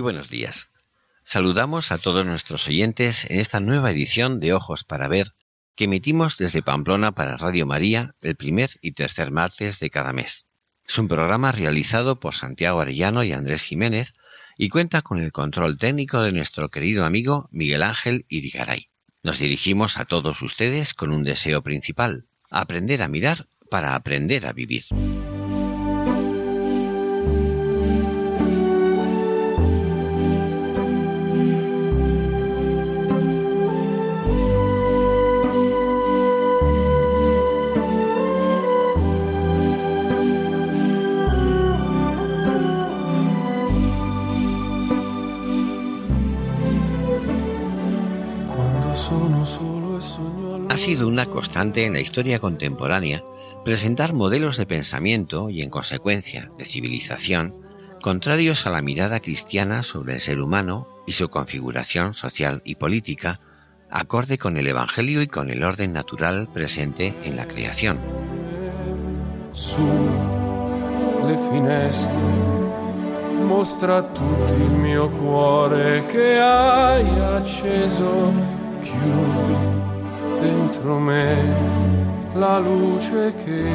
Buenos días. Saludamos a todos nuestros oyentes en esta nueva edición de Ojos para Ver que emitimos desde Pamplona para Radio María el primer y tercer martes de cada mes. Es un programa realizado por Santiago Arellano y Andrés Jiménez y cuenta con el control técnico de nuestro querido amigo Miguel Ángel Irigaray. Nos dirigimos a todos ustedes con un deseo principal, aprender a mirar para aprender a vivir. Ha sido una constante en la historia contemporánea presentar modelos de pensamiento y, en consecuencia, de civilización, contrarios a la mirada cristiana sobre el ser humano y su configuración social y política, acorde con el Evangelio y con el orden natural presente en la creación. mostra a il cuore che hai acceso chiudi dentro me la luce che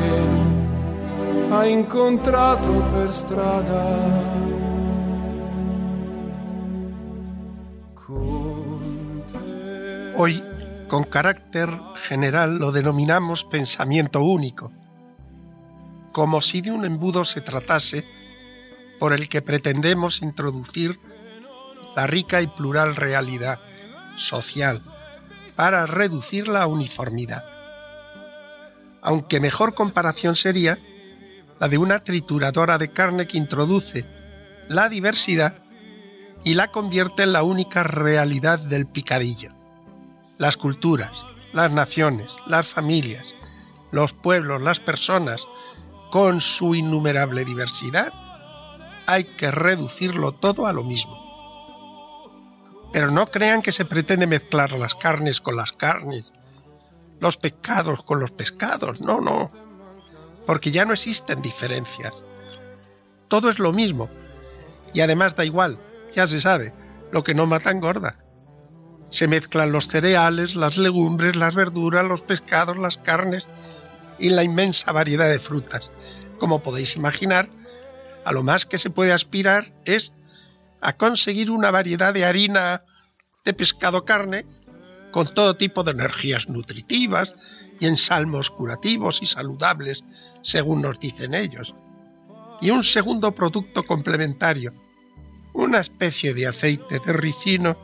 ha incontrato per. Hoy, con carácter general, lo denominamos pensamiento único, como si de un embudo se tratase por el que pretendemos introducir la rica y plural realidad social para reducir la uniformidad. Aunque mejor comparación sería la de una trituradora de carne que introduce la diversidad y la convierte en la única realidad del picadillo. Las culturas, las naciones, las familias, los pueblos, las personas, con su innumerable diversidad, hay que reducirlo todo a lo mismo. Pero no crean que se pretende mezclar las carnes con las carnes, los pescados con los pescados, no, no, porque ya no existen diferencias. Todo es lo mismo, y además da igual, ya se sabe, lo que no mata engorda. Se mezclan los cereales, las legumbres, las verduras, los pescados, las carnes y la inmensa variedad de frutas. Como podéis imaginar, a lo más que se puede aspirar es a conseguir una variedad de harina de pescado carne con todo tipo de energías nutritivas y ensalmos curativos y saludables, según nos dicen ellos. Y un segundo producto complementario, una especie de aceite de ricino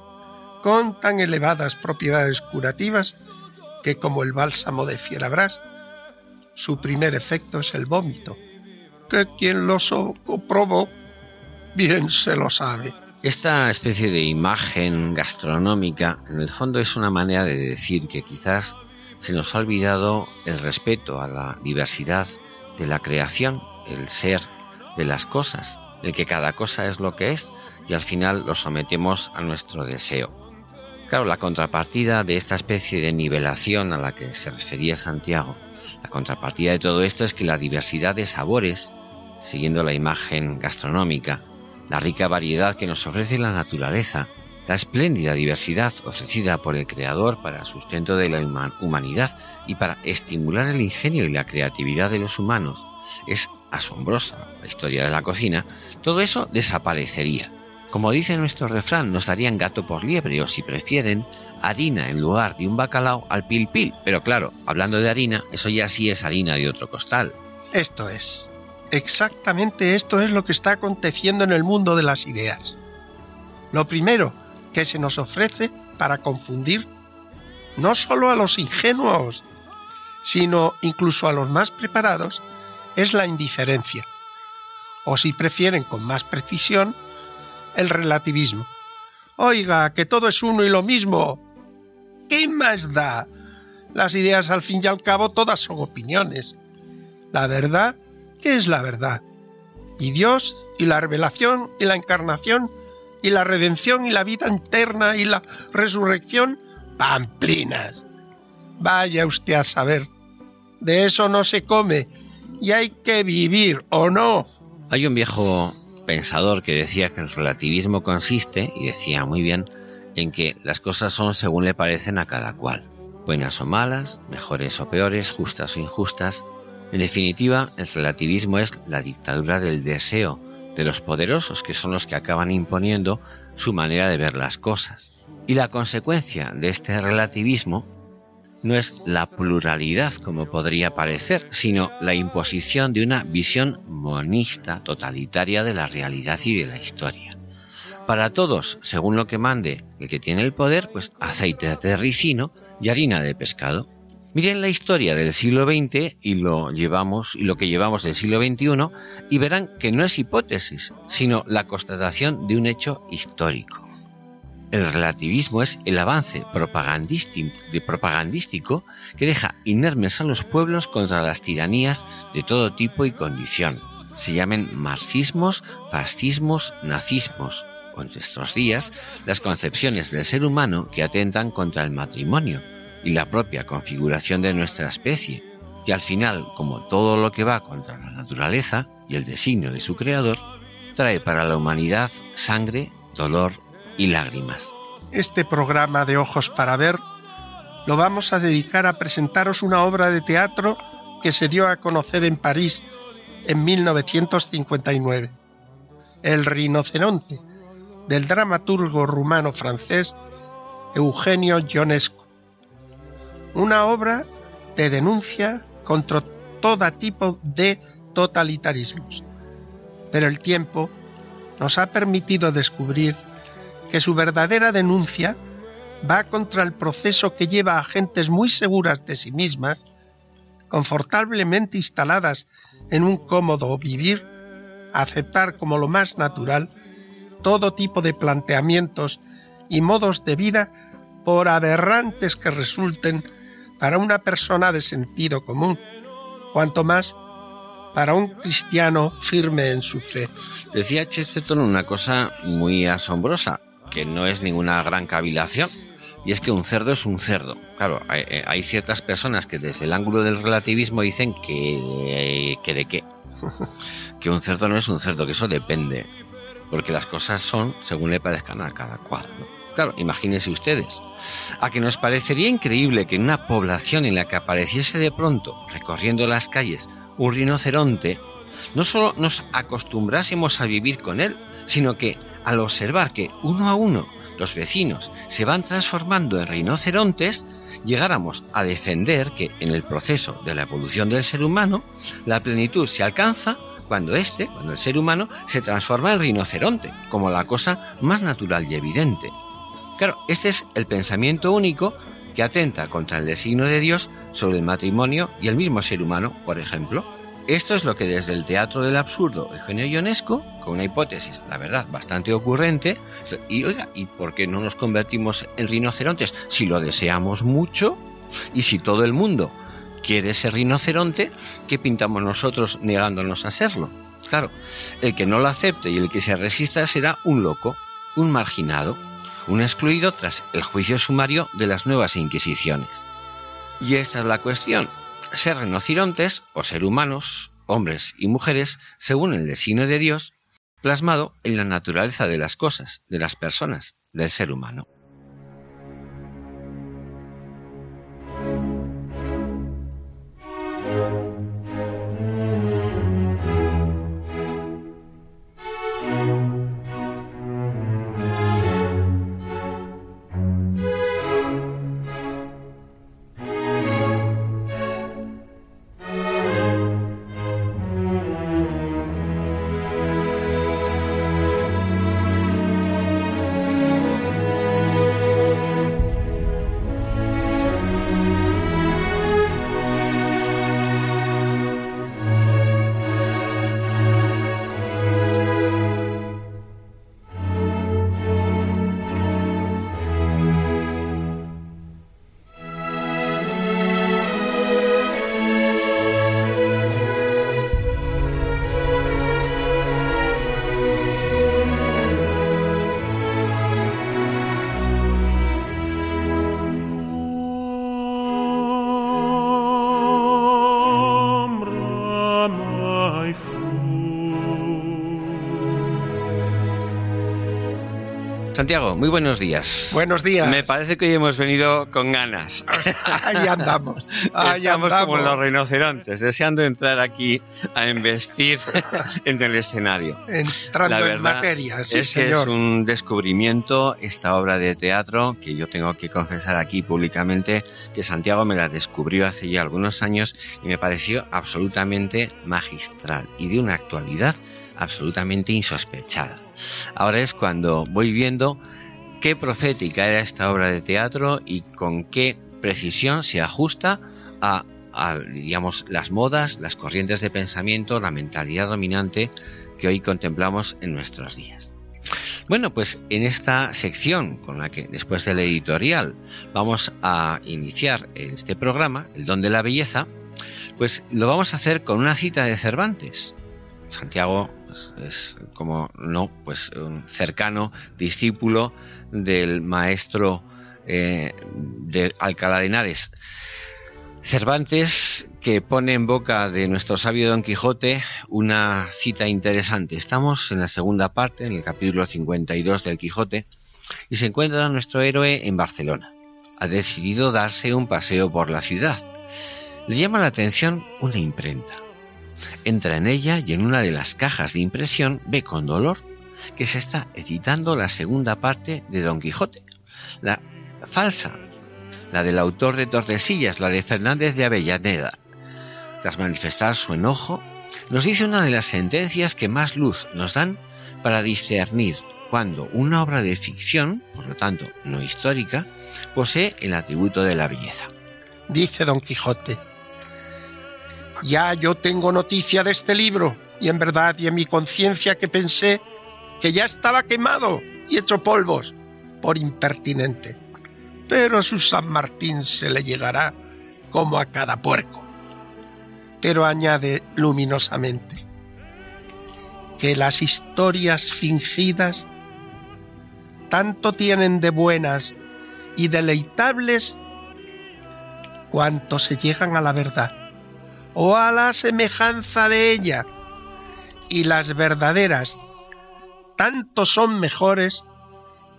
con tan elevadas propiedades curativas que como el bálsamo de fierabras, su primer efecto es el vómito, que quien lo probó bien se lo sabe. Esta especie de imagen gastronómica, en el fondo, es una manera de decir que quizás se nos ha olvidado el respeto a la diversidad de la creación, el ser de las cosas, el que cada cosa es lo que es y al final lo sometemos a nuestro deseo. Claro, la contrapartida de esta especie de nivelación a la que se refería Santiago, la contrapartida de todo esto es que la diversidad de sabores, siguiendo la imagen gastronómica, la rica variedad que nos ofrece la naturaleza, la espléndida diversidad ofrecida por el Creador para el sustento de la humanidad y para estimular el ingenio y la creatividad de los humanos, es asombrosa la historia de la cocina, todo eso desaparecería. Como dice nuestro refrán, nos darían gato por liebre o si prefieren, harina en lugar de un bacalao al pil pil. Pero claro, hablando de harina, eso ya sí es harina de otro costal. Esto es. Exactamente esto es lo que está aconteciendo en el mundo de las ideas. Lo primero que se nos ofrece para confundir no solo a los ingenuos sino incluso a los más preparados, es la indiferencia, o si prefieren con más precisión, el relativismo. Oiga, que todo es uno y lo mismo. ¿Qué más da? Las ideas al fin y al cabo todas son opiniones. La verdad, ¿qué es la verdad? Y Dios, y la revelación, y la encarnación, y la redención, y la vida eterna, y la resurrección, pamplinas. Vaya usted a saber. De eso no se come, y hay que vivir, ¿o no? Hay un viejo pensador que decía que el relativismo consiste, y decía muy bien, en que las cosas son según le parecen a cada cual, buenas o malas, mejores o peores, justas o injustas. En definitiva, el relativismo es la dictadura del deseo de los poderosos, que son los que acaban imponiendo su manera de ver las cosas. Y la consecuencia de este relativismo no es la pluralidad como podría parecer, sino la imposición de una visión monista totalitaria de la realidad y de la historia. Para todos, según lo que mande el que tiene el poder, pues aceite de ricino y harina de pescado. Miren la historia del siglo XX y lo llevamos y lo que llevamos del siglo XXI y verán que no es hipótesis, sino la constatación de un hecho histórico. El relativismo es el avance propagandístico que deja inermes a los pueblos contra las tiranías de todo tipo y condición. Se llamen marxismos, fascismos, nazismos, en nuestros días las concepciones del ser humano que atentan contra el matrimonio y la propia configuración de nuestra especie, que al final, como todo lo que va contra la naturaleza y el designio de su creador, trae para la humanidad sangre, dolor y lágrimas. Este programa de Ojos para Ver lo vamos a dedicar a presentaros una obra de teatro que se dio a conocer en París en 1959, El rinoceronte, del dramaturgo rumano-francés Eugenio Ionesco. Una obra de denuncia contra todo tipo de totalitarismos. Pero el tiempo nos ha permitido descubrir que su verdadera denuncia va contra el proceso que lleva a gentes muy seguras de sí mismas, confortablemente instaladas en un cómodo vivir, a aceptar como lo más natural todo tipo de planteamientos y modos de vida por aberrantes que resulten para una persona de sentido común, cuanto más para un cristiano firme en su fe. Decía Chesterton una cosa muy asombrosa que no es ninguna gran cavilación, y es que un cerdo es un cerdo. Claro, hay, eh, ciertas personas que desde el ángulo del relativismo dicen que, que de qué. que un cerdo no es un cerdo, que eso depende. Porque las cosas son según le parezcan a cada cual. Claro, imagínense ustedes. A que nos parecería increíble que en una población en la que apareciese de pronto, recorriendo las calles, un rinoceronte, no solo nos acostumbrásemos a vivir con él, sino que al observar que uno a uno los vecinos se van transformando en rinocerontes, llegáramos a defender que en el proceso de la evolución del ser humano, la plenitud se alcanza cuando éste, cuando el ser humano, se transforma en rinoceronte, como la cosa más natural y evidente. Claro, este es el pensamiento único que atenta contra el designio de Dios sobre el matrimonio y el mismo ser humano, por ejemplo. Esto es lo que desde el teatro del absurdo Eugenio Ionesco, con una hipótesis, la verdad, bastante ocurrente, y oiga, ¿y por qué no nos convertimos en rinocerontes si lo deseamos mucho? Y si todo el mundo quiere ser rinoceronte, ¿qué pintamos nosotros negándonos a serlo? Claro, el que no lo acepte y el que se resista será un loco, un marginado, un excluido tras el juicio sumario de las nuevas inquisiciones. Y esta es la cuestión ser rinocerontes o ser humanos, hombres y mujeres, según el designio de Dios, plasmado en la naturaleza de las cosas, de las personas, del ser humano. Santiago, muy buenos días. Buenos días. Me parece que hoy hemos venido con ganas. Ahí andamos. Ahí Estamos andamos. como los rinocerontes, deseando entrar aquí a investir en el escenario. Entrando La en materia, sí, es que es un descubrimiento esta obra de teatro que yo tengo que confesar aquí públicamente que Santiago me la descubrió hace ya algunos años y me pareció absolutamente magistral y de una actualidad absolutamente insospechada. Ahora es cuando voy viendo qué profética era esta obra de teatro y con qué precisión se ajusta a, digamos, las modas, las corrientes de pensamiento, la mentalidad dominante que hoy contemplamos en nuestros días. Bueno, pues en esta sección con la que después del editorial vamos a iniciar este programa, El don de la belleza, pues lo vamos a hacer con una cita de Cervantes. Santiago es como no, pues un cercano discípulo del maestro eh, de Alcalá de Henares. Cervantes que pone en boca de nuestro sabio Don Quijote una cita interesante. Estamos en la segunda parte, en el capítulo 52 del Quijote, y se encuentra nuestro héroe en Barcelona. Ha decidido darse un paseo por la ciudad. Le llama la atención una imprenta. Entra en ella y en una de las cajas de impresión ve con dolor que se está editando la segunda parte de Don Quijote, la falsa la del autor de Tordesillas, la de Fernández de Avellaneda. Tras manifestar su enojo, nos dice una de las sentencias que más luz nos dan para discernir cuando una obra de ficción, por lo tanto no histórica, posee el atributo de la belleza. Dice Don Quijote, ya yo tengo noticia de este libro, y en verdad y en mi conciencia que pensé que ya estaba quemado y hecho polvos por impertinente pero su San Martín se le llegará como a cada puerco. Pero añade luminosamente que las historias fingidas tanto tienen de buenas y deleitables cuanto se llegan a la verdad o a la semejanza de ella, y las verdaderas tanto son mejores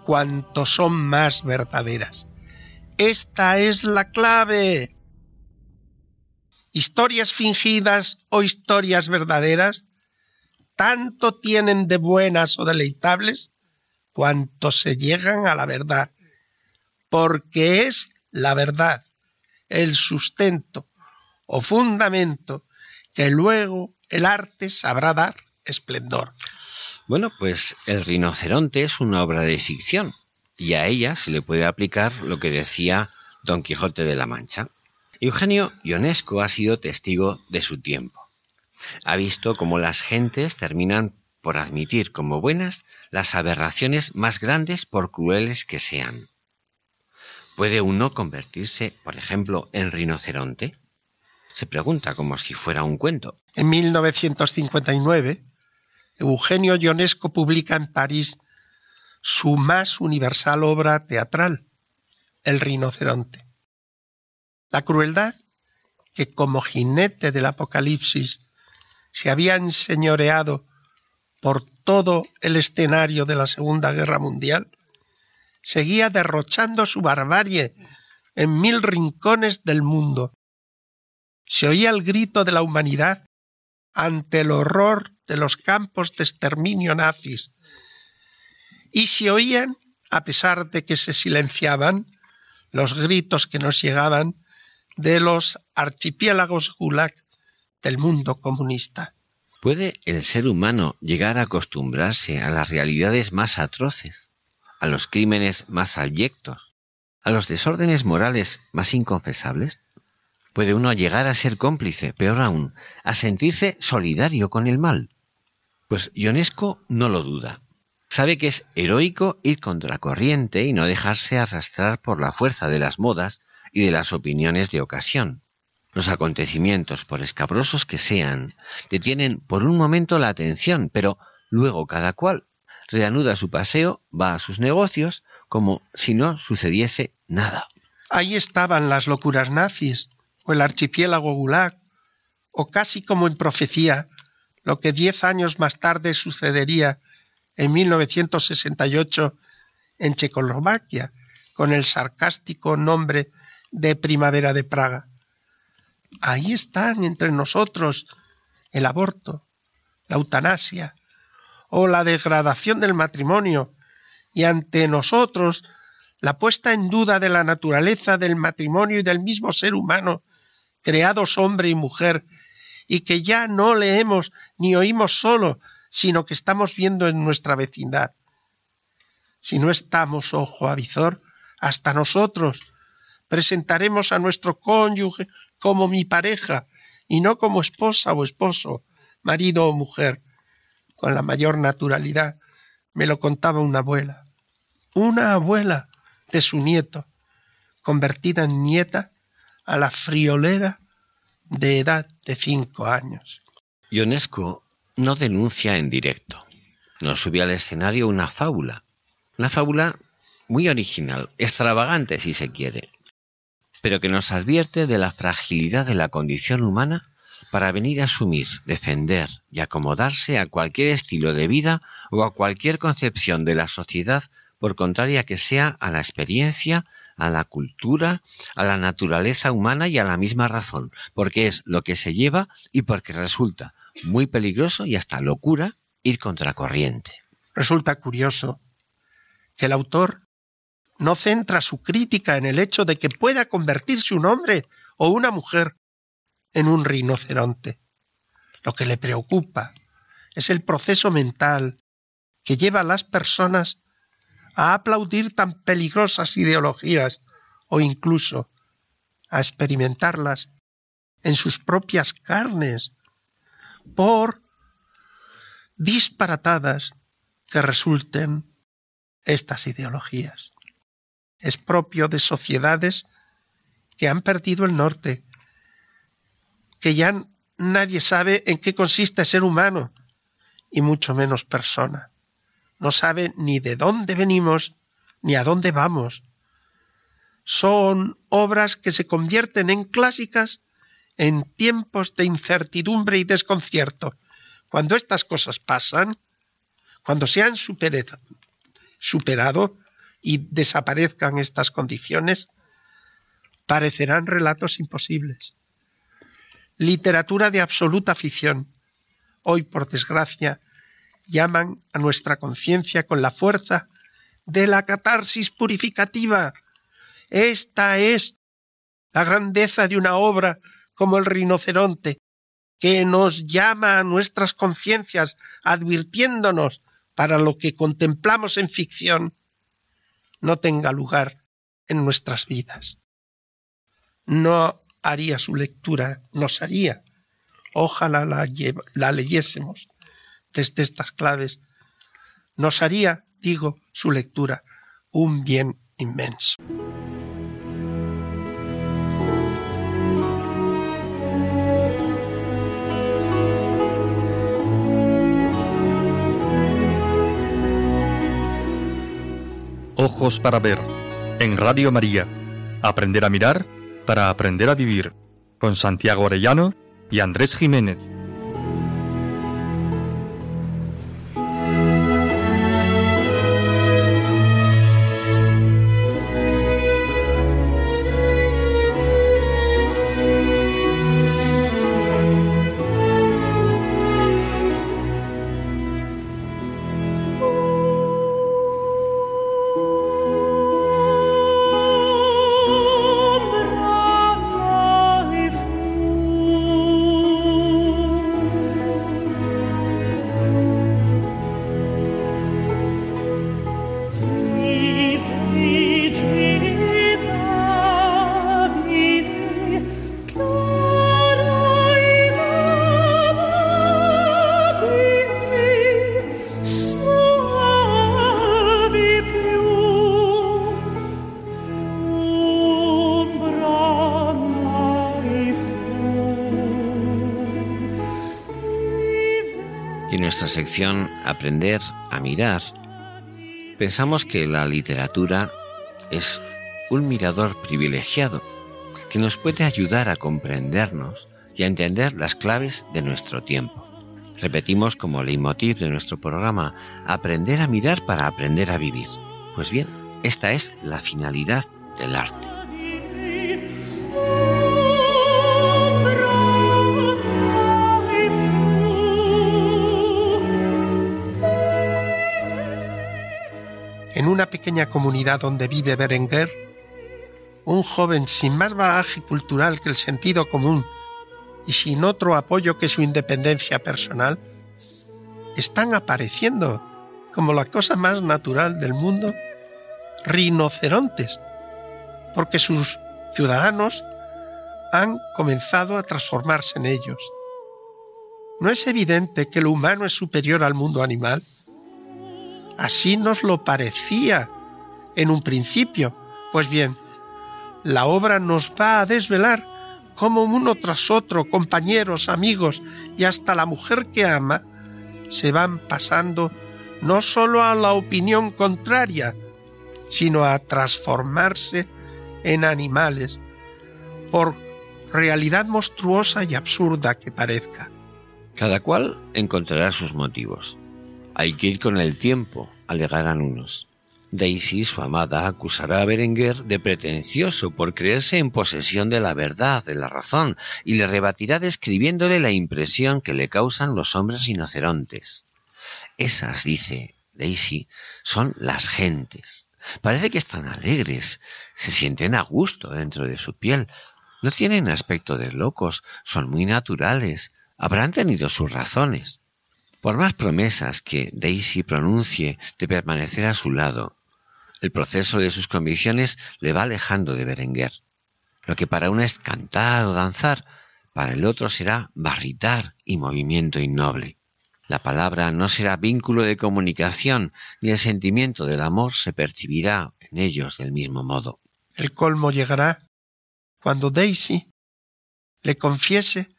cuanto son más verdaderas. Esta es la clave. Historias fingidas o historias verdaderas tanto tienen de buenas o deleitables cuanto se llegan a la verdad, porque es la verdad, el sustento o fundamento que luego el arte sabrá dar esplendor. Bueno, pues El rinoceronte es una obra de ficción y a ella se le puede aplicar lo que decía Don Quijote de la Mancha. Eugenio Ionesco ha sido testigo de su tiempo. Ha visto cómo las gentes terminan por admitir como buenas las aberraciones más grandes por crueles que sean. ¿Puede uno convertirse, por ejemplo, en rinoceronte? Se pregunta como si fuera un cuento. En 1959, Eugenio Ionesco publica en París su más universal obra teatral, El rinoceronte. La crueldad, que como jinete del Apocalipsis se había enseñoreado por todo el escenario de la Segunda Guerra Mundial, seguía derrochando su barbarie en mil rincones del mundo. Se oía el grito de la humanidad ante el horror de los campos de exterminio nazis, y se oían, a pesar de que se silenciaban, los gritos que nos llegaban de los archipiélagos gulag del mundo comunista. ¿Puede el ser humano llegar a acostumbrarse a las realidades más atroces, a los crímenes más abyectos, a los desórdenes morales más inconfesables? ¿Puede uno llegar a ser cómplice, peor aún, a sentirse solidario con el mal? Pues Ionesco no lo duda. Sabe que es heroico ir contra corriente y no dejarse arrastrar por la fuerza de las modas y de las opiniones de ocasión. Los acontecimientos, por escabrosos que sean, detienen por un momento la atención, pero luego cada cual reanuda su paseo, va a sus negocios, como si no sucediese nada. Ahí estaban las locuras nazis, o el archipiélago gulag, o casi como en profecía, lo que diez años más tarde sucedería en 1968 en Checoslovaquia con el sarcástico nombre de Primavera de Praga. Ahí están entre nosotros el aborto, la eutanasia o la degradación del matrimonio y ante nosotros la puesta en duda de la naturaleza del matrimonio y del mismo ser humano, creados hombre y mujer, y que ya no leemos ni oímos solo, sino que estamos viendo en nuestra vecindad. Si no estamos ojo a visor, hasta nosotros presentaremos a nuestro cónyuge como mi pareja y no como esposa o esposo, marido o mujer, con la mayor naturalidad. Me lo contaba una abuela. Una abuela de su nieto, convertida en nieta a la friolera de edad de cinco años. Ionesco no denuncia en directo. Nos sube al escenario una fábula una fábula muy original, extravagante si se quiere, pero que nos advierte de la fragilidad de la condición humana para venir a asumir, defender y acomodarse a cualquier estilo de vida o a cualquier concepción de la sociedad por contraria que sea a la experiencia, a la cultura, a la naturaleza humana y a la misma razón, porque es lo que se lleva y porque resulta muy peligroso y hasta locura ir contracorriente. Resulta curioso que el autor no centra su crítica en el hecho de que pueda convertirse un hombre o una mujer en un rinoceronte. Lo que le preocupa es el proceso mental que lleva a las personas a aplaudir tan peligrosas ideologías o incluso a experimentarlas en sus propias carnes por disparatadas que resulten estas ideologías. Es propio de sociedades que han perdido el norte, que ya nadie sabe en qué consiste ser humano, y mucho menos persona. No sabe ni de dónde venimos ni a dónde vamos. Son obras que se convierten en clásicas en tiempos de incertidumbre y desconcierto. Cuando estas cosas pasan, cuando se han superado, y desaparezcan estas condiciones, parecerán relatos imposibles. Literatura de absoluta ficción. Hoy, por desgracia, llaman a nuestra conciencia con la fuerza de la catarsis purificativa. Esta es la grandeza de una obra como el rinoceronte, que nos llama a nuestras conciencias, advirtiéndonos para lo que contemplamos en ficción no tenga lugar en nuestras vidas. No haría su lectura, nos haría. Ojalá la, la leyésemos desde estas claves. Nos haría, digo, su lectura un bien inmenso. Ojos para ver. En Radio María. Aprender a mirar para aprender a vivir. Con Santiago Orellano y Andrés Jiménez. Aprender a mirar, pensamos que la literatura es un mirador privilegiado que nos puede ayudar a comprendernos y a entender las claves de nuestro tiempo. Repetimos como leitmotiv de nuestro programa, aprender a mirar para aprender a vivir. Pues bien, esta es la finalidad del arte. Pequeña comunidad donde vive Berenguer, un joven sin más bagaje cultural que el sentido común y sin otro apoyo que su independencia personal, están apareciendo como la cosa más natural del mundo rinocerontes, porque sus ciudadanos han comenzado a transformarse en ellos. ¿No es evidente que lo humano es superior al mundo animal? Así nos lo parecía en un principio. Pues bien, la obra nos va a desvelar cómo uno tras otro, compañeros, amigos y hasta la mujer que ama, se van pasando no sólo a la opinión contraria, sino a transformarse en animales, por realidad monstruosa y absurda que parezca. Cada cual encontrará sus motivos. Hay que ir con el tiempo, alegarán unos. Daisy, su amada, acusará a Berenguer de pretencioso por creerse en posesión de la verdad, de la razón, y le rebatirá describiéndole la impresión que le causan los hombres rinocerontes. Esas, dice Daisy, son las gentes. Parece que están alegres, se sienten a gusto dentro de su piel, no tienen aspecto de locos, son muy naturales, habrán tenido sus razones. Por más promesas que Daisy pronuncie de permanecer a su lado, el proceso de sus convicciones le va alejando de Berenguer. Lo que para uno es cantar o danzar, para el otro será barritar y movimiento innoble. La palabra no será vínculo de comunicación, ni el sentimiento del amor se percibirá en ellos del mismo modo. El colmo llegará cuando Daisy le confiese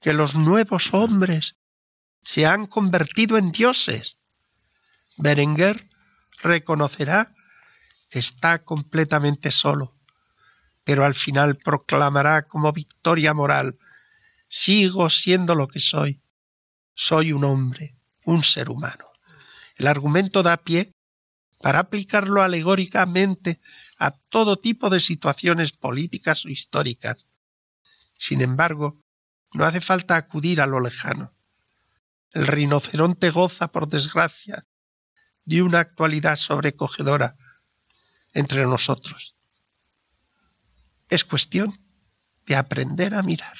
que los nuevos hombres se han convertido en dioses. Berenguer reconocerá está completamente solo, pero al final proclamará como victoria moral, sigo siendo lo que soy, soy un hombre, un ser humano. El argumento da pie para aplicarlo alegóricamente a todo tipo de situaciones políticas o históricas. Sin embargo, no hace falta acudir a lo lejano. El rinoceronte goza, por desgracia, de una actualidad sobrecogedora entre nosotros. Es cuestión de aprender a mirar.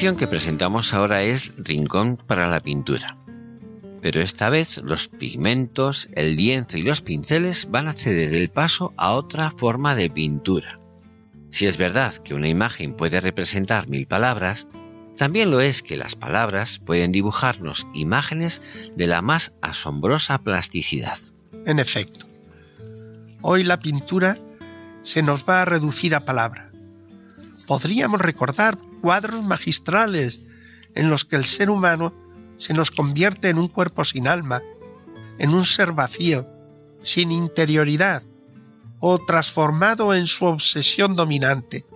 Sección que presentamos ahora es Rincón para la pintura. Pero esta vez los pigmentos, el lienzo y los pinceles van a ceder el paso a otra forma de pintura. Si es verdad que una imagen puede representar mil palabras, también lo es que las palabras pueden dibujarnos imágenes de la más asombrosa plasticidad. En efecto, hoy la pintura se nos va a reducir a palabra podríamos recordar cuadros magistrales en los que el ser humano se nos convierte en un cuerpo sin alma, en un ser vacío, sin interioridad, o transformado en su obsesión dominante.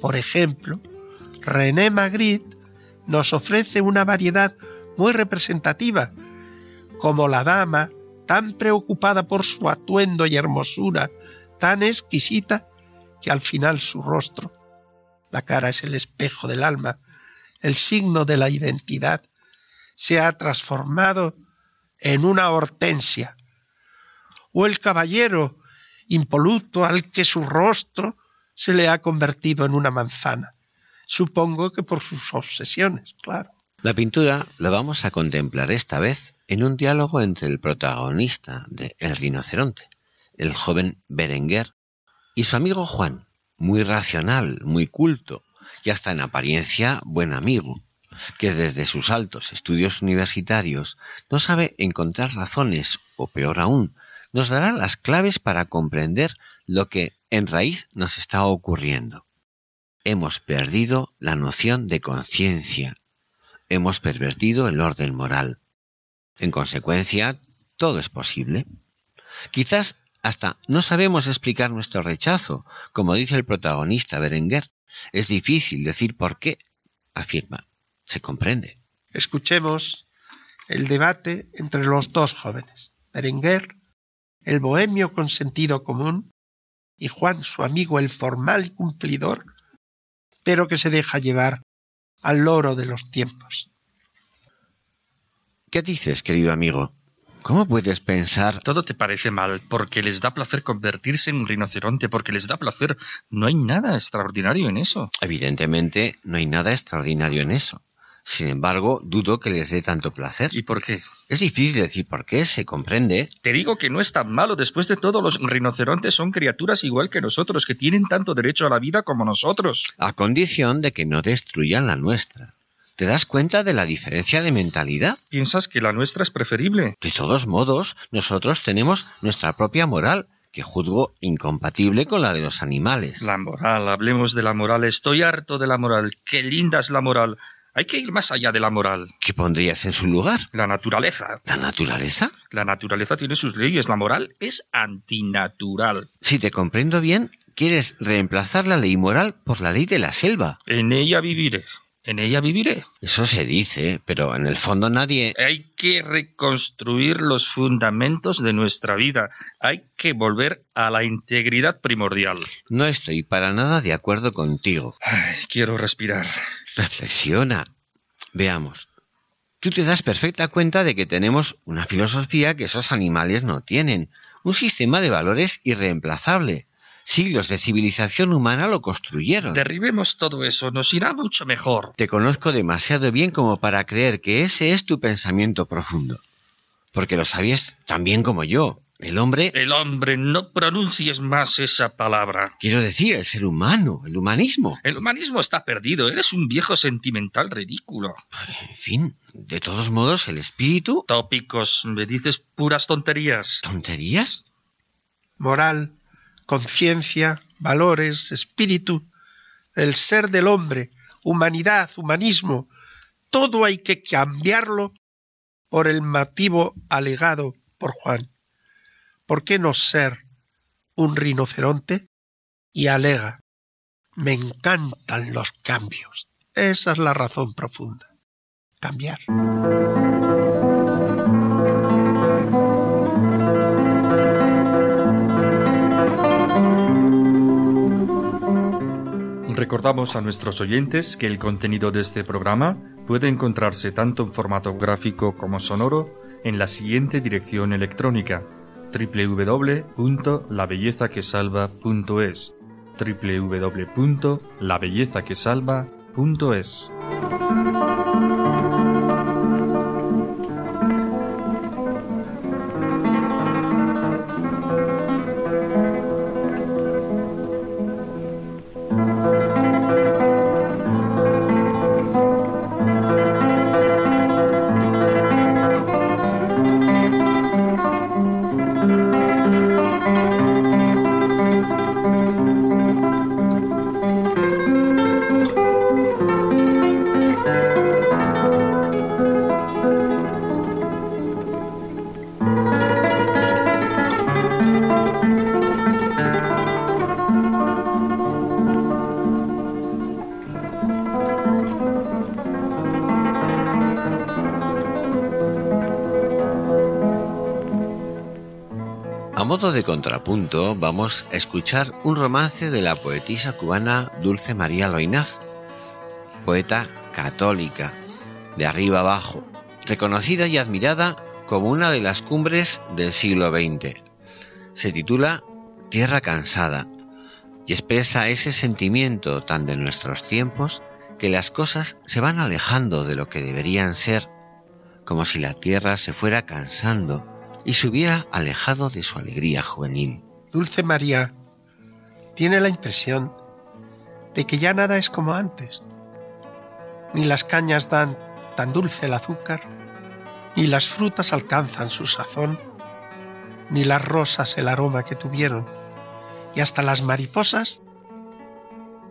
Por ejemplo, René Magritte nos ofrece una variedad muy representativa, como la dama, tan preocupada por su atuendo y hermosura, tan exquisita, que al final su rostro la cara es el espejo del alma, el signo de la identidad, se ha transformado en una hortensia, o el caballero impoluto al que su rostro se le ha convertido en una manzana. Supongo que por sus obsesiones, claro. La pintura la vamos a contemplar esta vez en un diálogo entre el protagonista de El rinoceronte, el joven Berenguer, y su amigo Juan, muy racional, muy culto y hasta en apariencia buen amigo, que desde sus altos estudios universitarios no sabe encontrar razones, o peor aún, nos dará las claves para comprender lo que en raíz nos está ocurriendo. Hemos perdido la noción de conciencia, hemos pervertido el orden moral. En consecuencia, todo es posible. Quizás hasta no sabemos explicar nuestro rechazo, como dice el protagonista Berenguer. Es difícil decir por qué, afirma. Se comprende. Escuchemos el debate entre los dos jóvenes. Berenguer, el bohemio con sentido común, y Juan, su amigo, el formal y cumplidor, pero que se deja llevar al loro de los tiempos. ¿Qué dices, querido amigo? ¿Cómo puedes pensar? Todo te parece mal, porque les da placer convertirse en un rinoceronte, porque les da placer. No hay nada extraordinario en eso. Evidentemente, no hay nada extraordinario en eso. Sin embargo, dudo que les dé tanto placer. ¿Y por qué? Es difícil decir por qué, se comprende. Te digo que no es tan malo. Después de todo, los rinocerontes son criaturas igual que nosotros, que tienen tanto derecho a la vida como nosotros. A condición de que no destruyan la nuestra. ¿Te das cuenta de la diferencia de mentalidad? ¿Piensas que la nuestra es preferible? De todos modos, nosotros tenemos nuestra propia moral, que juzgo incompatible con la de los animales. La moral, hablemos de la moral. Estoy harto de la moral. Qué linda es la moral. Hay que ir más allá de la moral. ¿Qué pondrías en su lugar? La naturaleza. ¿La naturaleza? La naturaleza tiene sus leyes. La moral es antinatural. Si te comprendo bien, quieres reemplazar la ley moral por la ley de la selva. En ella viviré. En ella viviré. Eso se dice, pero en el fondo nadie... Hay que reconstruir los fundamentos de nuestra vida. Hay que volver a la integridad primordial. No estoy para nada de acuerdo contigo. Ay, quiero respirar. Reflexiona. Veamos. Tú te das perfecta cuenta de que tenemos una filosofía que esos animales no tienen, un sistema de valores irreemplazable. Siglos de civilización humana lo construyeron. Derribemos todo eso, nos irá mucho mejor. Te conozco demasiado bien como para creer que ese es tu pensamiento profundo. Porque lo sabías tan bien como yo. El hombre... El hombre, no pronuncies más esa palabra. Quiero decir, el ser humano, el humanismo. El humanismo está perdido, eres un viejo sentimental ridículo. En fin, de todos modos, el espíritu... Tópicos, me dices puras tonterías. ¿Tonterías? Moral, conciencia, valores, espíritu, el ser del hombre, humanidad, humanismo, todo hay que cambiarlo por el motivo alegado por Juan. ¿Por qué no ser un rinoceronte? Y alega, me encantan los cambios. Esa es la razón profunda. Cambiar. Recordamos a nuestros oyentes que el contenido de este programa puede encontrarse tanto en formato gráfico como sonoro en la siguiente dirección electrónica www.labellezaquesalva.es www.labellezaquesalva.es contrapunto, vamos a escuchar un romance de la poetisa cubana Dulce María Loinaz, poeta católica, de arriba abajo, reconocida y admirada como una de las cumbres del siglo XX. Se titula Tierra cansada y expresa ese sentimiento tan de nuestros tiempos que las cosas se van alejando de lo que deberían ser, como si la tierra se fuera cansando y se hubiera alejado de su alegría juvenil. Dulce María tiene la impresión de que ya nada es como antes. Ni las cañas dan tan dulce el azúcar, ni las frutas alcanzan su sazón, ni las rosas el aroma que tuvieron, y hasta las mariposas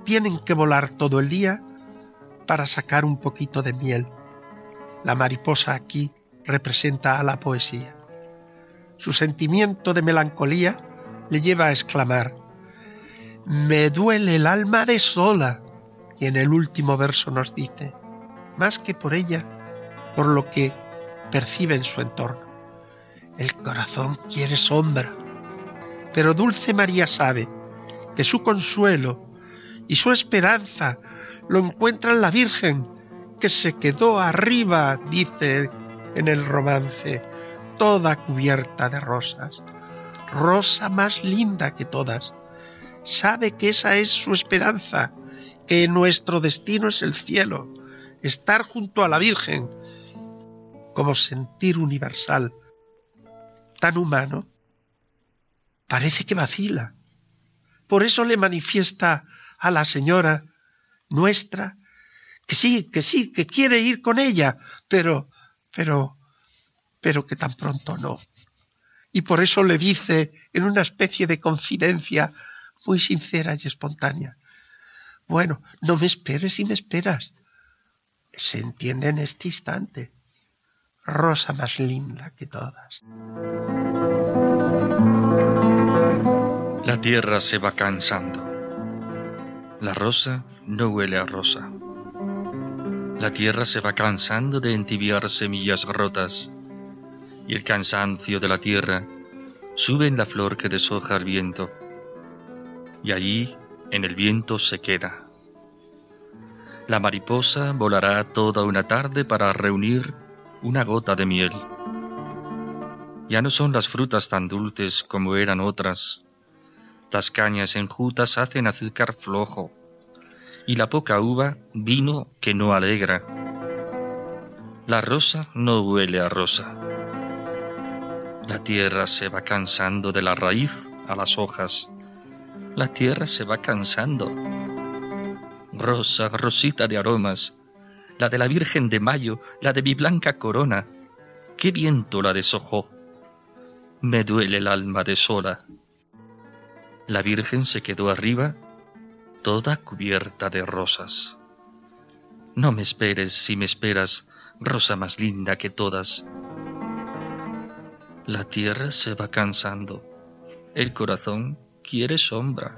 tienen que volar todo el día para sacar un poquito de miel. La mariposa aquí representa a la poesía. Su sentimiento de melancolía le lleva a exclamar, Me duele el alma de sola. Y en el último verso nos dice, más que por ella, por lo que percibe en su entorno. El corazón quiere sombra, pero Dulce María sabe que su consuelo y su esperanza lo encuentra en la Virgen, que se quedó arriba, dice en el romance, toda cubierta de rosas, rosa más linda que todas. Sabe que esa es su esperanza, que nuestro destino es el cielo, estar junto a la Virgen, como sentir universal, tan humano, parece que vacila. Por eso le manifiesta a la señora nuestra que sí, que sí, que quiere ir con ella, pero, pero, pero que tan pronto no. Y por eso le dice en una especie de confidencia muy sincera y espontánea, bueno, no me esperes y me esperas. Se entiende en este instante. Rosa más linda que todas. La tierra se va cansando. La rosa no huele a rosa. La tierra se va cansando de entibiar semillas rotas, y el cansancio de la tierra sube en la flor que deshoja el viento, y allí en el viento se queda. La mariposa volará toda una tarde para reunir una gota de miel. Ya no son las frutas tan dulces como eran otras. Las cañas enjutas hacen azúcar flojo, y la poca uva vino que no alegra. La rosa no huele a rosa. La tierra se va cansando de la raíz a las hojas la tierra se va cansando. Rosa, rosita de aromas, la de la Virgen de Mayo, la de mi blanca corona, qué viento la deshojó. Me duele el alma de sola. La Virgen se quedó arriba, toda cubierta de rosas. No me esperes si me esperas, rosa más linda que todas. La tierra se va cansando, el corazón quiere sombra.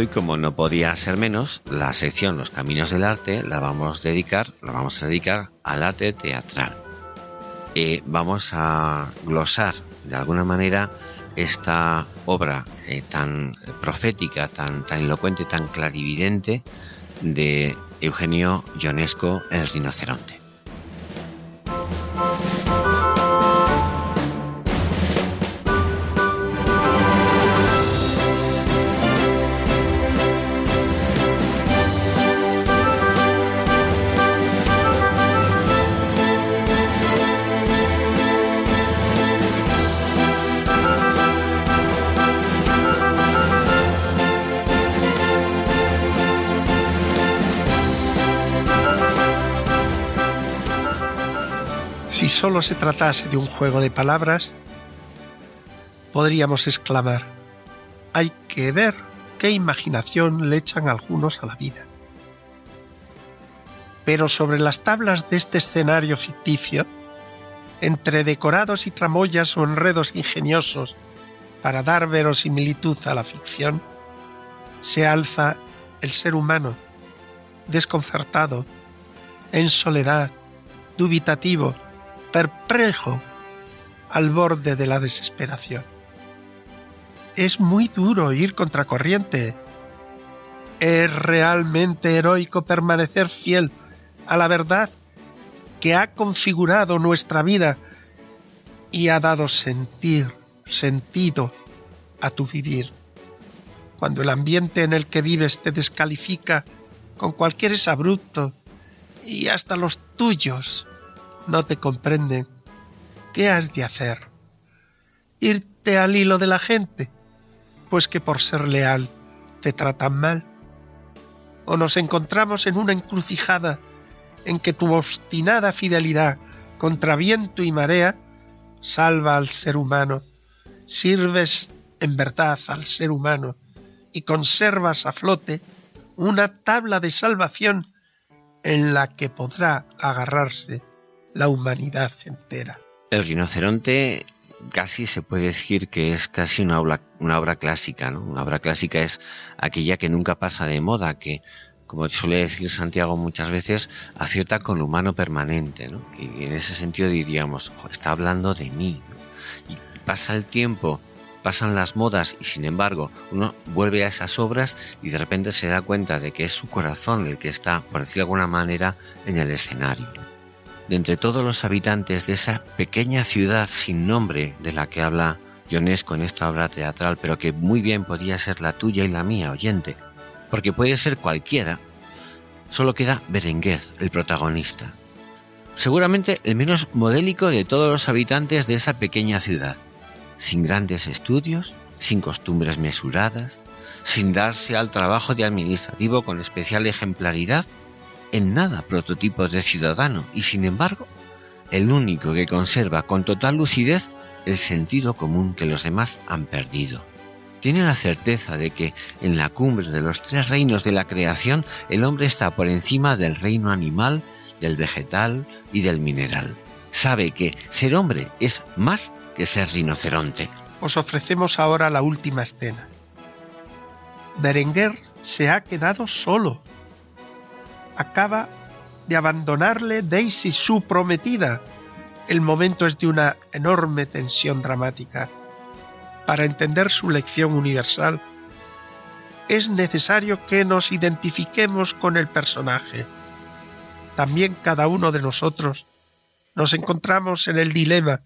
Hoy, como no podía ser menos, la sección Los Caminos del Arte la vamos a dedicar, la vamos a dedicar al arte teatral. Eh, vamos a glosar de alguna manera esta obra eh, tan profética, tan, tan elocuente, tan clarividente de Eugenio Ionesco, el rinoceronte. Se tratase de un juego de palabras, podríamos exclamar, hay que ver qué imaginación le echan algunos a la vida. Pero sobre las tablas de este escenario ficticio, entre decorados y tramoyas o enredos ingeniosos para dar verosimilitud a la ficción, se alza el ser humano, desconcertado, en soledad, dubitativo, perplejo, al borde de la desesperación. Es muy duro ir contracorriente. Es realmente heroico permanecer fiel a la verdad que ha configurado nuestra vida y ha dado sentir, sentido a tu vivir. Cuando el ambiente en el que vives te descalifica con cualquier abrupto y hasta los tuyos no te comprenden, ¿qué has de hacer? ¿Irte al hilo de la gente? Pues que por ser leal te tratan mal. ¿O nos encontramos en una encrucijada en que tu obstinada fidelidad contra viento y marea salva al ser humano, sirves en verdad al ser humano y conservas a flote una tabla de salvación en la que podrá agarrarse la humanidad entera. El rinoceronte casi se puede decir que es casi una obra, clásica, ¿no? Una obra clásica es aquella que nunca pasa de moda, que como suele decir Santiago muchas veces, acierta con lo humano permanente, ¿no? Y en ese sentido diríamos, está hablando de mí. Y pasa el tiempo, pasan las modas y sin embargo uno vuelve a esas obras y de repente se da cuenta de que es su corazón el que está, por decirlo de alguna manera, en el escenario. De entre todos los habitantes de esa pequeña ciudad sin nombre de la que habla Ionesco en esta obra teatral, pero que muy bien podría ser la tuya y la mía, oyente, porque puede ser cualquiera, solo queda Berenguer, el protagonista. Seguramente el menos modélico de todos los habitantes de esa pequeña ciudad, sin grandes estudios, sin costumbres mesuradas, sin darse al trabajo de administrativo con especial ejemplaridad, en nada prototipo de ciudadano y sin embargo, el único que conserva con total lucidez el sentido común que los demás han perdido tiene la certeza de que en la cumbre de los tres reinos de la creación el hombre está por encima del reino animal, del vegetal y del mineral. Sabe que ser hombre es más que ser rinoceronte. Os ofrecemos ahora la última escena. Berenguer se ha quedado solo. Acaba de abandonarle Daisy, su prometida. El momento es de una enorme tensión dramática para entender su lección universal, es necesario que nos identifiquemos con el personaje. También cada uno de nosotros nos encontramos en el dilema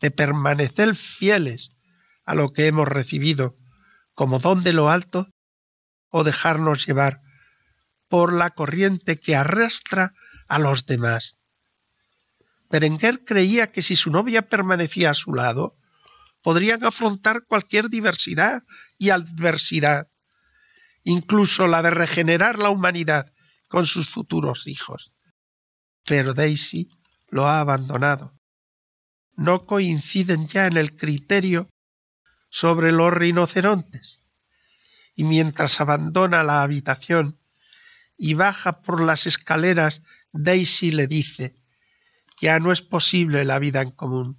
de permanecer fieles a lo que hemos recibido como don de lo alto o dejarnos llevar por la corriente que arrastra a los demás. Berenguer creía que si su novia permanecía a su lado, podrían afrontar cualquier diversidad y adversidad, incluso la de regenerar la humanidad con sus futuros hijos. Pero Daisy lo ha abandonado. No coinciden ya en el criterio sobre los rinocerontes. Y mientras abandona la habitación y baja por las escaleras, Daisy le dice, ya no es posible la vida en común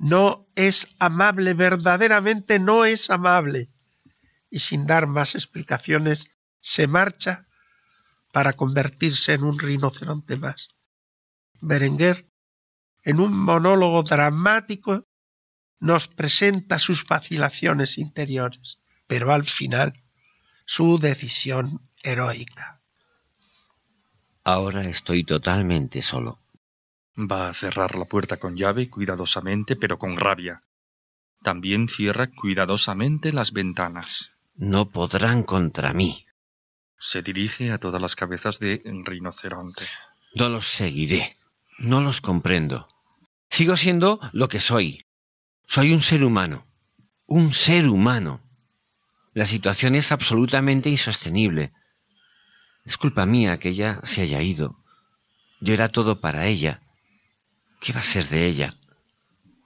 no es amable, verdaderamente no es amable. Y sin dar más explicaciones, se marcha para convertirse en un rinoceronte más. Berenguer, en un monólogo dramático, nos presenta sus vacilaciones interiores, pero al final su decisión heroica. Ahora estoy totalmente solo. Va a cerrar la puerta con llave cuidadosamente pero con rabia. También cierra cuidadosamente las ventanas. No podrán contra mí. Se dirige a todas las cabezas de rinoceronte. No los seguiré. No los comprendo. Sigo siendo lo que soy. Soy un ser humano. Un ser humano. La situación es absolutamente insostenible. Es culpa mía que ella se haya ido. Yo era todo para ella ¿Qué va a ser de ella?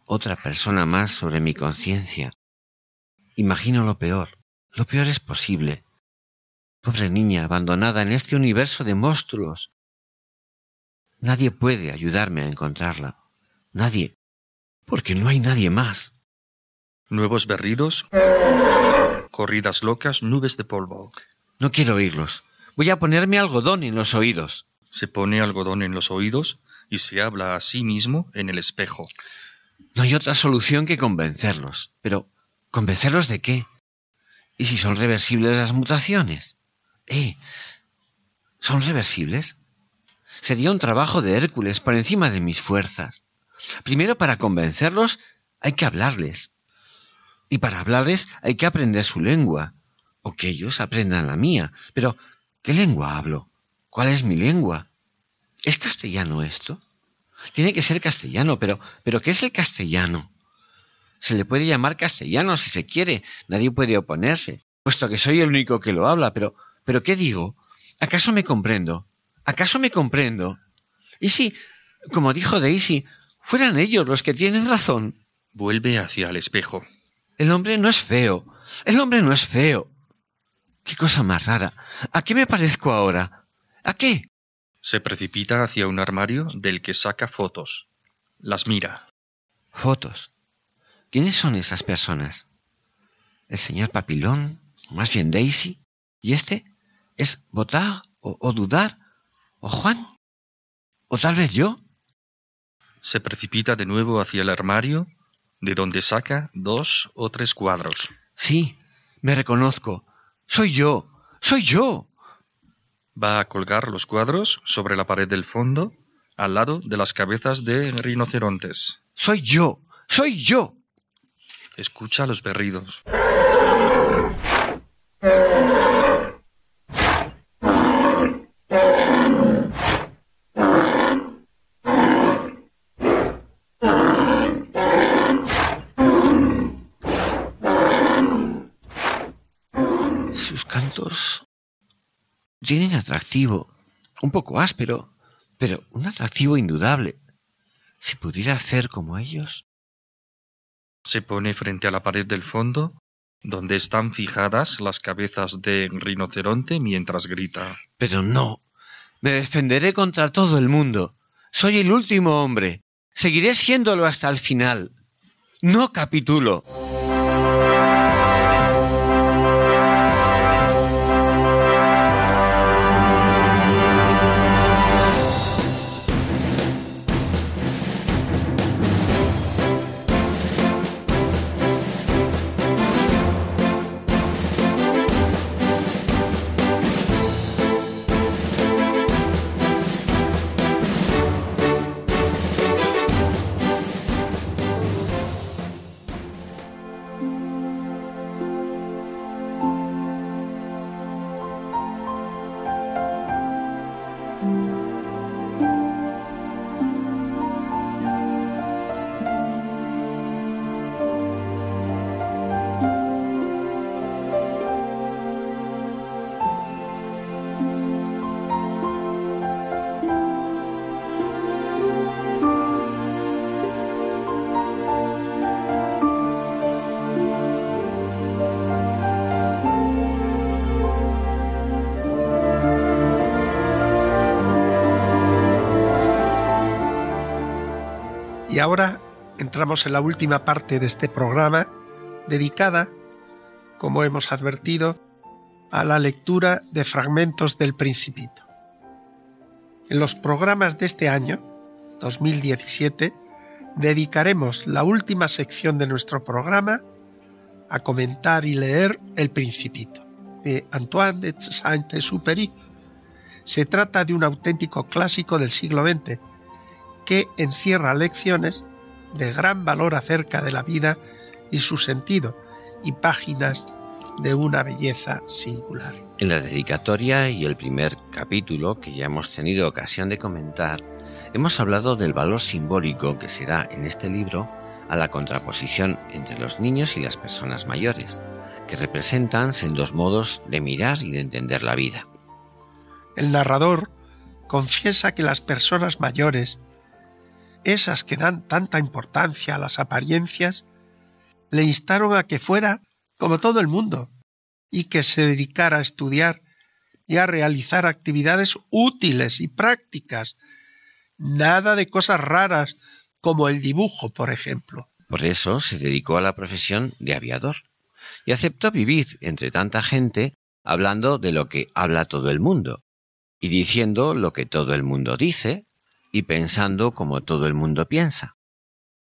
Otra persona más sobre mi conciencia. Imagino lo peor. Lo peor es posible. Pobre niña abandonada en este universo de monstruos. Nadie puede ayudarme a encontrarla. Nadie. Porque no hay nadie más. Nuevos berridos, corridas locas, nubes de polvo. No quiero oírlos. Voy a ponerme algodón en los oídos. Se pone algodón en los oídos y se habla a sí mismo en el espejo. No hay otra solución que convencerlos. Pero, ¿convencerlos de qué? ¿Y si son reversibles las mutaciones? ¿Eh? ¿Son reversibles? Sería un trabajo de Hércules por encima de mis fuerzas. Primero, para convencerlos, hay que hablarles. Y para hablarles hay que aprender su lengua, o que ellos aprendan la mía. Pero, ¿qué lengua hablo? ¿Cuál es mi lengua? ¿Es castellano esto? Tiene que ser castellano, pero, pero ¿qué es el castellano? Se le puede llamar castellano si se quiere, nadie puede oponerse, puesto que soy el único que lo habla, pero, pero ¿qué digo? ¿Acaso me comprendo? ¿Acaso me comprendo? ¿Y si, como dijo Daisy, fueran ellos los que tienen razón? Vuelve hacia el espejo. El hombre no es feo. El hombre no es feo. Qué cosa más rara. ¿A qué me parezco ahora? ¿A qué? Se precipita hacia un armario del que saca fotos. Las mira. Fotos. ¿Quiénes son esas personas? ¿El señor Papilón? ¿Más bien Daisy? ¿Y este? ¿Es votar o, o dudar? ¿O Juan? ¿O tal vez yo? Se precipita de nuevo hacia el armario, de donde saca dos o tres cuadros. Sí, me reconozco. Soy yo. Soy yo. Va a colgar los cuadros sobre la pared del fondo, al lado de las cabezas de rinocerontes. Soy yo. Soy yo. Escucha los berridos. Sus cantos tienen atractivo, un poco áspero, pero un atractivo indudable. Si pudiera hacer como ellos. Se pone frente a la pared del fondo, donde están fijadas las cabezas de rinoceronte mientras grita. Pero no. Me defenderé contra todo el mundo. Soy el último hombre. Seguiré siéndolo hasta el final. No capitulo. Ahora entramos en la última parte de este programa dedicada, como hemos advertido, a la lectura de fragmentos del Principito. En los programas de este año, 2017, dedicaremos la última sección de nuestro programa a comentar y leer El Principito, de Antoine de Saint-Exupéry. Se trata de un auténtico clásico del siglo XX, que encierra lecciones de gran valor acerca de la vida y su sentido, y páginas de una belleza singular. En la dedicatoria y el primer capítulo que ya hemos tenido ocasión de comentar, hemos hablado del valor simbólico que se da en este libro a la contraposición entre los niños y las personas mayores, que representan sendos modos de mirar y de entender la vida. El narrador confiesa que las personas mayores esas que dan tanta importancia a las apariencias, le instaron a que fuera como todo el mundo y que se dedicara a estudiar y a realizar actividades útiles y prácticas, nada de cosas raras como el dibujo, por ejemplo. Por eso se dedicó a la profesión de aviador y aceptó vivir entre tanta gente hablando de lo que habla todo el mundo y diciendo lo que todo el mundo dice y pensando como todo el mundo piensa.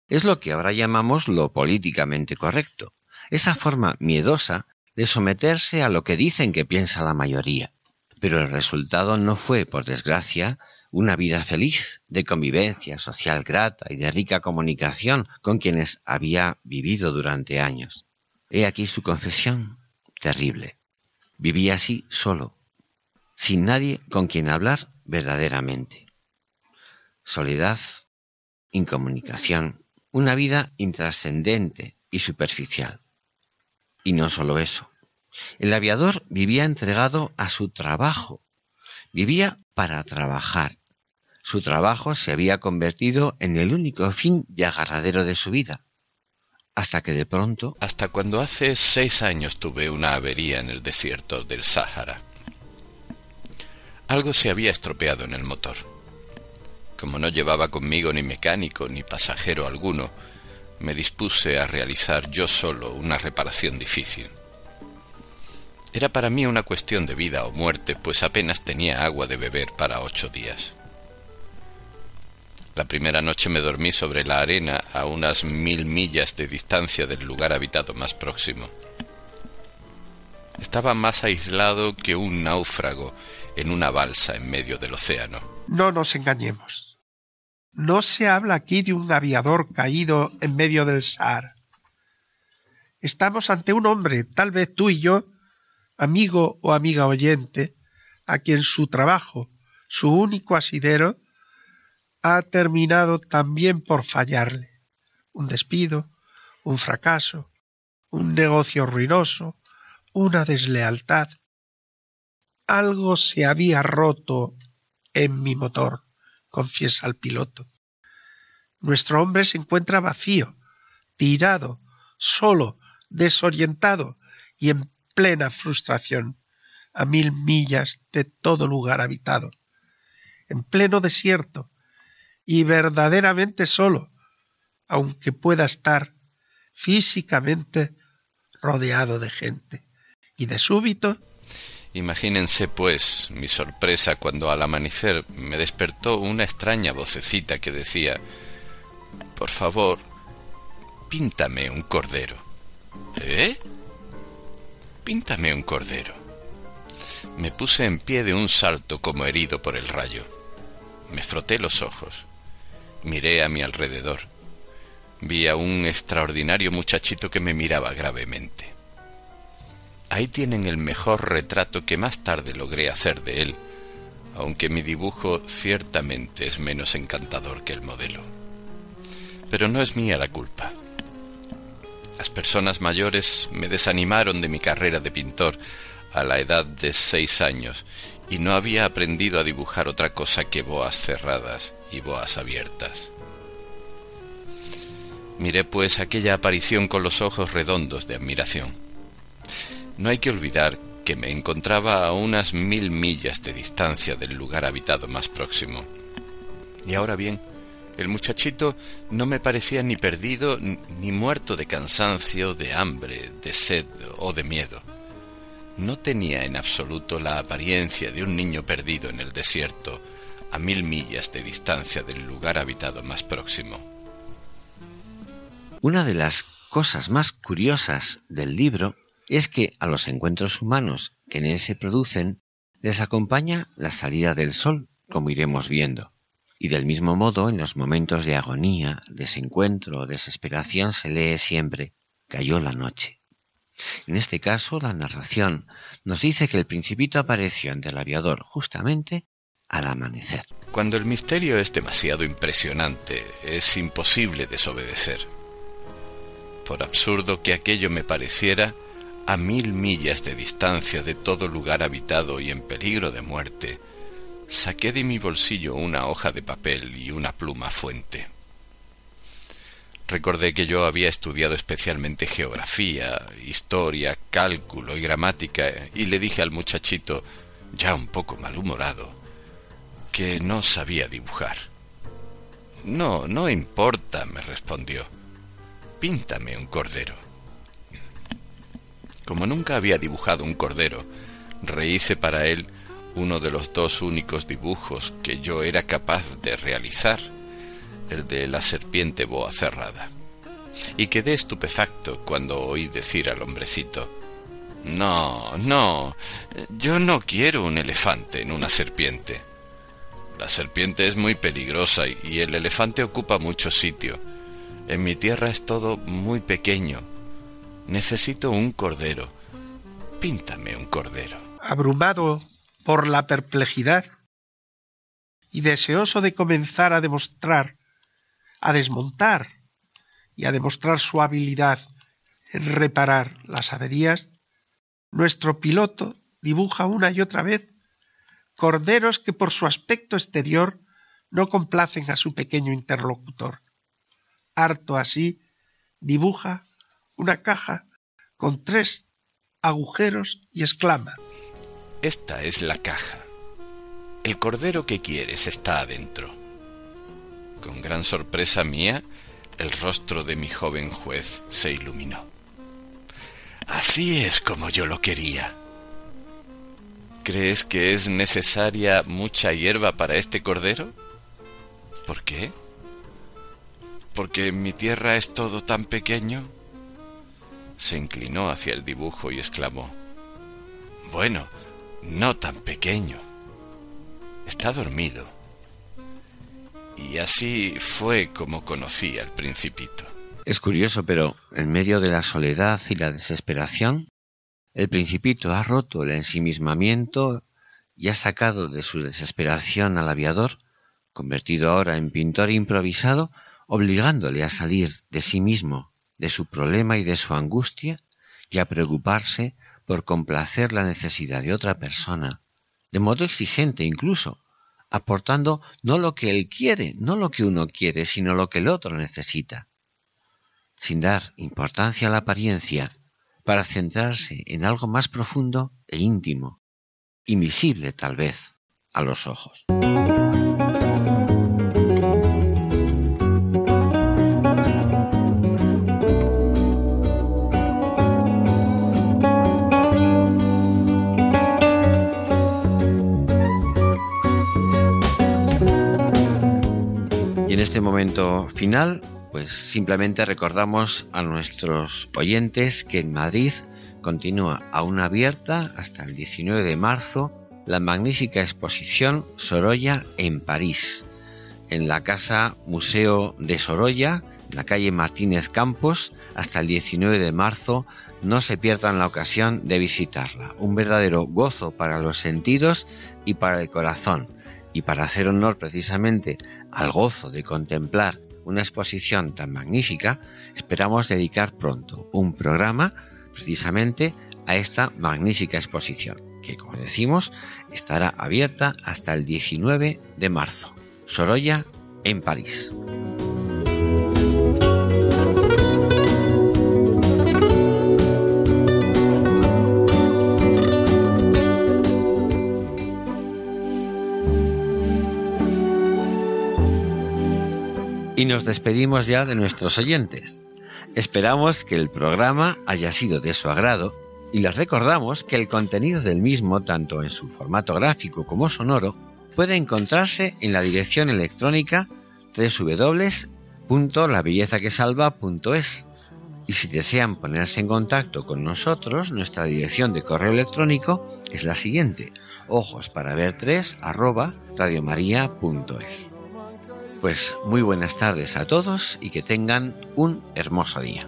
Es lo que ahora llamamos lo políticamente correcto, esa forma miedosa de someterse a lo que dicen que piensa la mayoría. Pero el resultado no fue, por desgracia, una vida feliz, de convivencia social grata y de rica comunicación con quienes había vivido durante años. He aquí su confesión terrible. Vivía así solo, sin nadie con quien hablar verdaderamente. Soledad, incomunicación, una vida intrascendente y superficial. Y no solo eso. El aviador vivía entregado a su trabajo. Vivía para trabajar. Su trabajo se había convertido en el único fin y agarradero de su vida hasta que de pronto... Hasta cuando hace seis años tuve una avería en el desierto del Sáhara. Algo se había estropeado en el motor. Como no llevaba conmigo ni mecánico ni pasajero alguno, me dispuse a realizar yo solo una reparación difícil. Era para mí una cuestión de vida o muerte, pues apenas tenía agua de beber para ocho días. La primera noche me dormí sobre la arena a unas mil millas de distancia del lugar habitado más próximo. Estaba más aislado que un náufrago en una balsa en medio del océano. No nos engañemos. No se habla aquí de un aviador caído en medio del Sahara. Estamos ante un hombre, tal vez tú y yo, amigo o amiga oyente, a quien su trabajo, su único asidero, ha terminado también por fallarle. Un despido, un fracaso, un negocio ruinoso, una deslealtad. Algo se había roto en mi motor, confiesa el piloto. Nuestro hombre se encuentra vacío, tirado, solo, desorientado y en plena frustración, a mil millas de todo lugar habitado, en pleno desierto, y verdaderamente solo, aunque pueda estar físicamente rodeado de gente. Y de súbito. Imagínense, pues, mi sorpresa cuando al amanecer me despertó una extraña vocecita que decía Por favor, píntame un cordero. ¿Eh? Píntame un cordero. Me puse en pie de un salto como herido por el rayo. Me froté los ojos. Miré a mi alrededor. Vi a un extraordinario muchachito que me miraba gravemente. Ahí tienen el mejor retrato que más tarde logré hacer de él, aunque mi dibujo ciertamente es menos encantador que el modelo. Pero no es mía la culpa. Las personas mayores me desanimaron de mi carrera de pintor a la edad de seis años y no había aprendido a dibujar otra cosa que boas cerradas y boas abiertas. Miré pues aquella aparición con los ojos redondos de admiración. No hay que olvidar que me encontraba a unas mil millas de distancia del lugar habitado más próximo. Y ahora bien, el muchachito no me parecía ni perdido ni muerto de cansancio, de hambre, de sed o de miedo. No tenía en absoluto la apariencia de un niño perdido en el desierto, a mil millas de distancia del lugar habitado más próximo. Una de las cosas más curiosas del libro es que a los encuentros humanos que en él se producen les acompaña la salida del sol, como iremos viendo. Y del mismo modo, en los momentos de agonía, desencuentro o desesperación se lee siempre cayó la noche. En este caso, la narración nos dice que el principito apareció ante el aviador justamente al amanecer. Cuando el misterio es demasiado impresionante, es imposible desobedecer. Por absurdo que aquello me pareciera, a mil millas de distancia de todo lugar habitado y en peligro de muerte, saqué de mi bolsillo una hoja de papel y una pluma fuente. Recordé que yo había estudiado especialmente geografía, historia, cálculo y gramática y le dije al muchachito, ya un poco malhumorado, que no sabía dibujar. No, no importa, me respondió. Píntame un cordero. Como nunca había dibujado un cordero, rehice para él uno de los dos únicos dibujos que yo era capaz de realizar el de la serpiente boa cerrada. Y quedé estupefacto cuando oí decir al hombrecito No, no, yo no quiero un elefante en una serpiente. La serpiente es muy peligrosa y el elefante ocupa mucho sitio. En mi tierra es todo muy pequeño. Necesito un cordero. Píntame un cordero. Abrumado por la perplejidad y deseoso de comenzar a demostrar a desmontar y a demostrar su habilidad en reparar las averías, nuestro piloto dibuja una y otra vez corderos que por su aspecto exterior no complacen a su pequeño interlocutor. Harto así, dibuja una caja con tres agujeros y exclama Esta es la caja. El cordero que quieres está adentro. Con gran sorpresa mía, el rostro de mi joven juez se iluminó. Así es como yo lo quería. ¿Crees que es necesaria mucha hierba para este cordero? ¿Por qué? ¿Porque mi tierra es todo tan pequeño? Se inclinó hacia el dibujo y exclamó, Bueno, no tan pequeño. Está dormido. Y así fue como conocí al principito. Es curioso, pero en medio de la soledad y la desesperación, el principito ha roto el ensimismamiento y ha sacado de su desesperación al aviador, convertido ahora en pintor improvisado, obligándole a salir de sí mismo, de su problema y de su angustia, y a preocuparse por complacer la necesidad de otra persona, de modo exigente incluso, aportando no lo que él quiere, no lo que uno quiere, sino lo que el otro necesita, sin dar importancia a la apariencia, para centrarse en algo más profundo e íntimo, invisible tal vez a los ojos. Final, pues simplemente recordamos a nuestros oyentes que en Madrid continúa aún abierta hasta el 19 de marzo la magnífica exposición Sorolla en París, en la Casa Museo de Sorolla, en la calle Martínez Campos, hasta el 19 de marzo. No se pierdan la ocasión de visitarla. Un verdadero gozo para los sentidos y para el corazón y para hacer honor precisamente al gozo de contemplar una exposición tan magnífica, esperamos dedicar pronto un programa precisamente a esta magnífica exposición, que como decimos estará abierta hasta el 19 de marzo. Sorolla en París. Y nos despedimos ya de nuestros oyentes. Esperamos que el programa haya sido de su agrado y les recordamos que el contenido del mismo, tanto en su formato gráfico como sonoro, puede encontrarse en la dirección electrónica www.labellezaquesalva.es y si desean ponerse en contacto con nosotros, nuestra dirección de correo electrónico es la siguiente: ojos para ver 3 arroba radiomaria.es. Pues muy buenas tardes a todos y que tengan un hermoso día.